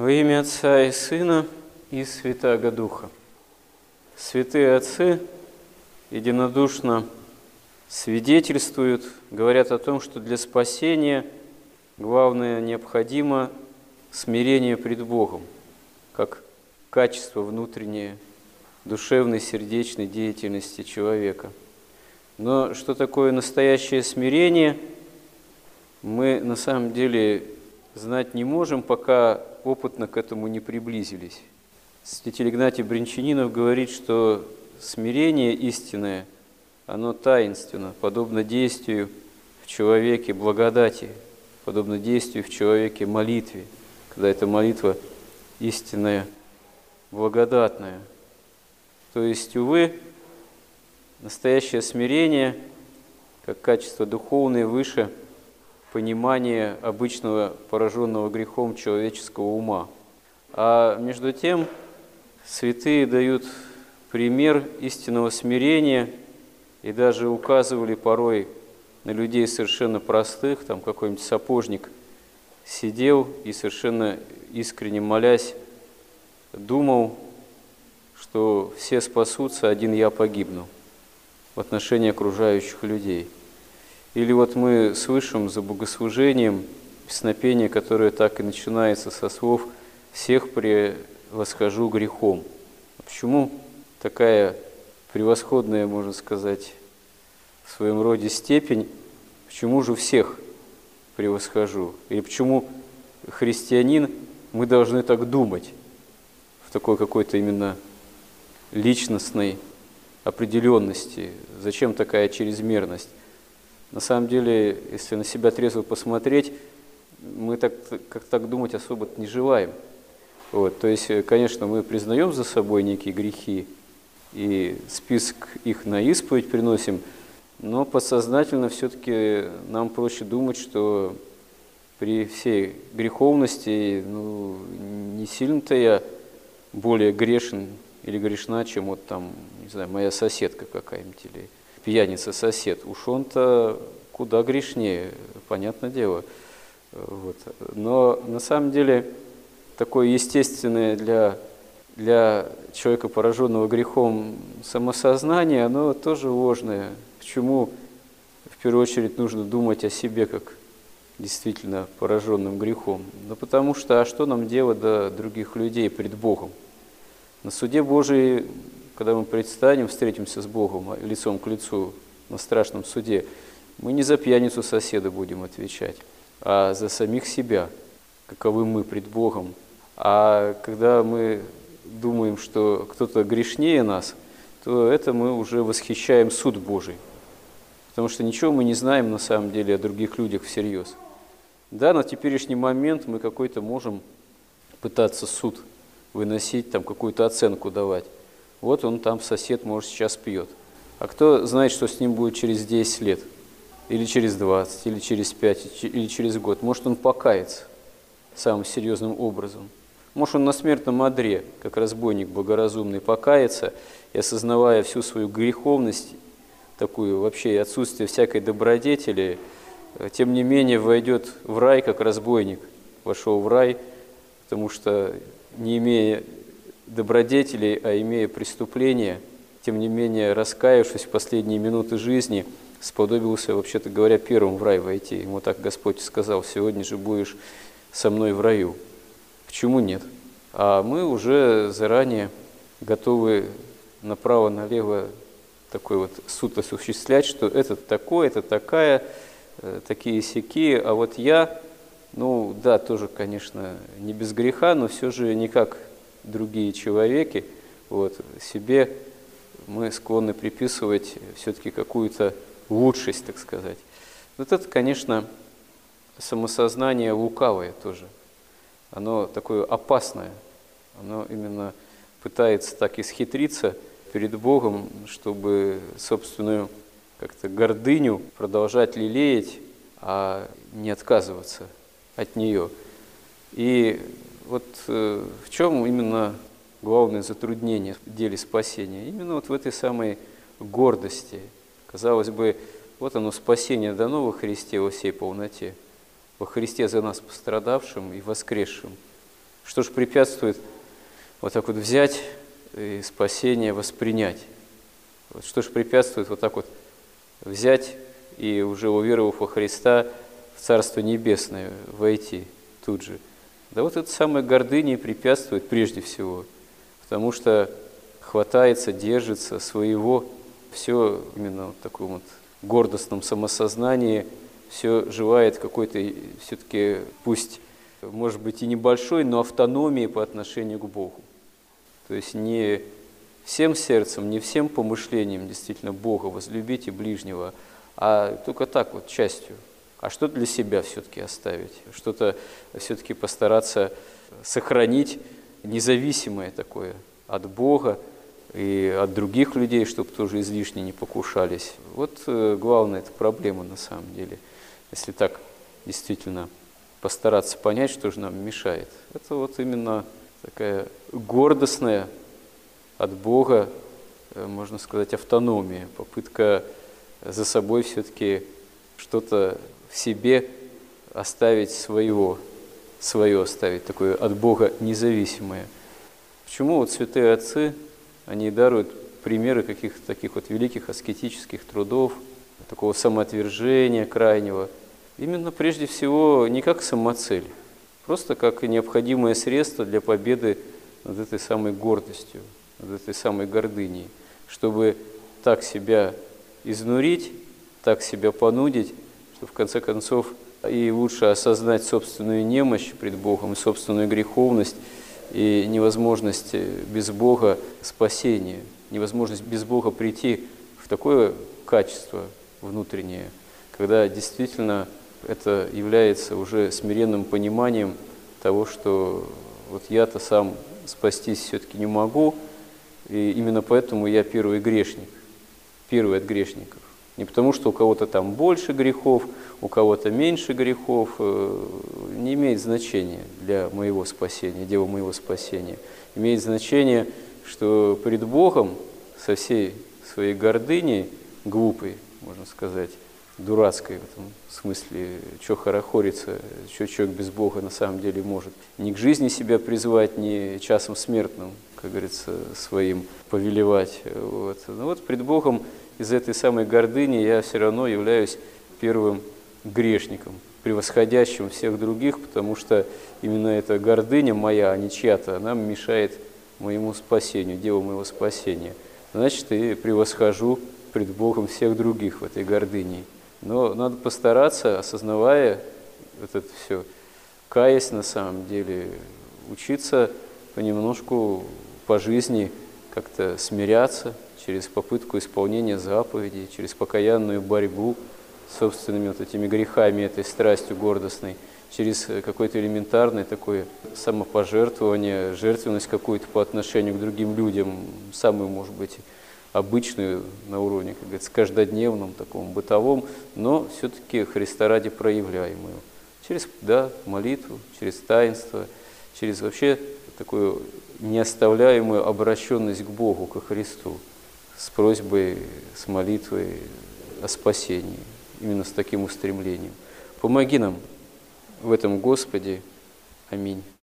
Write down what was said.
Во имя Отца и Сына и Святаго Духа. Святые Отцы единодушно свидетельствуют, говорят о том, что для спасения главное необходимо смирение пред Богом, как качество внутреннее душевной, сердечной деятельности человека. Но что такое настоящее смирение, мы на самом деле знать не можем, пока опытно к этому не приблизились. Святитель Игнатий Бринчанинов говорит, что смирение истинное, оно таинственно, подобно действию в человеке благодати, подобно действию в человеке молитве, когда эта молитва истинная, благодатная. То есть, увы, настоящее смирение, как качество духовное, выше – понимание обычного пораженного грехом человеческого ума. А между тем святые дают пример истинного смирения и даже указывали порой на людей совершенно простых, там какой-нибудь сапожник сидел и совершенно искренне молясь, думал, что все спасутся, один я погибну в отношении окружающих людей – или вот мы слышим за богослужением песнопение, которое так и начинается со слов «всех превосхожу грехом». А почему такая превосходная, можно сказать, в своем роде степень, почему же всех превосхожу? Или почему христианин, мы должны так думать в такой какой-то именно личностной определенности? Зачем такая чрезмерность? На самом деле, если на себя трезво посмотреть, мы так, как так думать особо не желаем. Вот, то есть, конечно, мы признаем за собой некие грехи и список их на исповедь приносим, но подсознательно все-таки нам проще думать, что при всей греховности ну, не сильно-то я более грешен или грешна, чем вот там, не знаю, моя соседка какая-нибудь или пьяница-сосед, уж он-то куда грешнее, понятное дело. Вот. Но на самом деле такое естественное для, для человека, пораженного грехом, самосознание, оно тоже ложное. Почему в первую очередь нужно думать о себе как действительно пораженным грехом? Ну потому что, а что нам делать до других людей пред Богом? На суде Божий когда мы предстанем, встретимся с Богом лицом к лицу на страшном суде, мы не за пьяницу соседа будем отвечать, а за самих себя, каковы мы пред Богом. А когда мы думаем, что кто-то грешнее нас, то это мы уже восхищаем суд Божий. Потому что ничего мы не знаем на самом деле о других людях всерьез. Да, на теперешний момент мы какой-то можем пытаться суд выносить, там какую-то оценку давать. Вот он там, сосед, может, сейчас пьет. А кто знает, что с ним будет через 10 лет, или через 20, или через 5, или через год. Может, он покается самым серьезным образом. Может, он на смертном одре, как разбойник богоразумный, покается и, осознавая всю свою греховность, такую вообще отсутствие всякой добродетели, э, тем не менее войдет в рай, как разбойник вошел в рай, потому что, не имея добродетелей, а имея преступление, тем не менее, раскаявшись в последние минуты жизни, сподобился, вообще-то говоря, первым в рай войти. Ему так Господь сказал, сегодня же будешь со мной в раю. Почему нет? А мы уже заранее готовы направо-налево такой вот суд осуществлять, что это такое, это такая, э, такие сяки, а вот я, ну да, тоже, конечно, не без греха, но все же никак другие человеки, вот, себе мы склонны приписывать все-таки какую-то лучшесть, так сказать. Вот это, конечно, самосознание лукавое тоже. Оно такое опасное. Оно именно пытается так исхитриться перед Богом, чтобы собственную как-то гордыню продолжать лелеять, а не отказываться от нее. И вот э, в чем именно главное затруднение в деле спасения? Именно вот в этой самой гордости. Казалось бы, вот оно спасение дано во Христе во всей полноте, во Христе за нас пострадавшим и воскресшим. Что же препятствует вот так вот взять и спасение воспринять? Что же препятствует вот так вот взять и уже уверовав во Христа в Царство Небесное войти тут же? Да вот это самое гордыня препятствует прежде всего, потому что хватается, держится своего, все именно в таком вот гордостном самосознании, все живает какой-то все-таки, пусть, может быть, и небольшой, но автономии по отношению к Богу. То есть не всем сердцем, не всем помышлением действительно Бога возлюбить и ближнего, а только так вот, частью – а что для себя все-таки оставить, что-то все-таки постараться сохранить независимое такое от Бога и от других людей, чтобы тоже излишне не покушались. Вот э, главная эта проблема на самом деле. Если так действительно постараться понять, что же нам мешает. Это вот именно такая гордостная от Бога, э, можно сказать, автономия, попытка за собой все-таки что-то в себе оставить своего, свое оставить, такое от Бога независимое. Почему вот святые отцы, они даруют примеры каких-то таких вот великих аскетических трудов, такого самоотвержения крайнего, именно прежде всего не как самоцель, просто как необходимое средство для победы над этой самой гордостью, над этой самой гордыней, чтобы так себя изнурить, так себя понудить, в конце концов и лучше осознать собственную немощь пред Богом, собственную греховность, и невозможность без Бога спасения, невозможность без Бога прийти в такое качество внутреннее, когда действительно это является уже смиренным пониманием того, что вот я-то сам спастись все-таки не могу, и именно поэтому я первый грешник, первый от грешников. Не потому, что у кого-то там больше грехов, у кого-то меньше грехов, э, не имеет значения для моего спасения, дела моего спасения. Имеет значение, что пред Богом со всей своей гордыней, глупой, можно сказать, дурацкой в этом смысле, что хорохорится, что человек без Бога на самом деле может. Ни к жизни себя призвать, ни часом смертным, как говорится, своим повелевать. Вот. Но вот пред Богом из этой самой гордыни я все равно являюсь первым грешником, превосходящим всех других, потому что именно эта гордыня моя, а не чья-то, она мешает моему спасению, делу моего спасения. Значит, и превосхожу пред Богом всех других в этой гордыне. Но надо постараться, осознавая вот это все, каясь на самом деле, учиться понемножку по жизни как-то смиряться, через попытку исполнения заповедей, через покаянную борьбу с собственными вот этими грехами, этой страстью гордостной, через какое-то элементарное такое самопожертвование, жертвенность какую-то по отношению к другим людям, самую, может быть, обычную на уровне, как говорится, каждодневном, таком бытовом, но все-таки Христа ради проявляемую. Через да, молитву, через таинство, через вообще такую неоставляемую обращенность к Богу, ко Христу с просьбой, с молитвой о спасении, именно с таким устремлением. Помоги нам в этом, Господи. Аминь.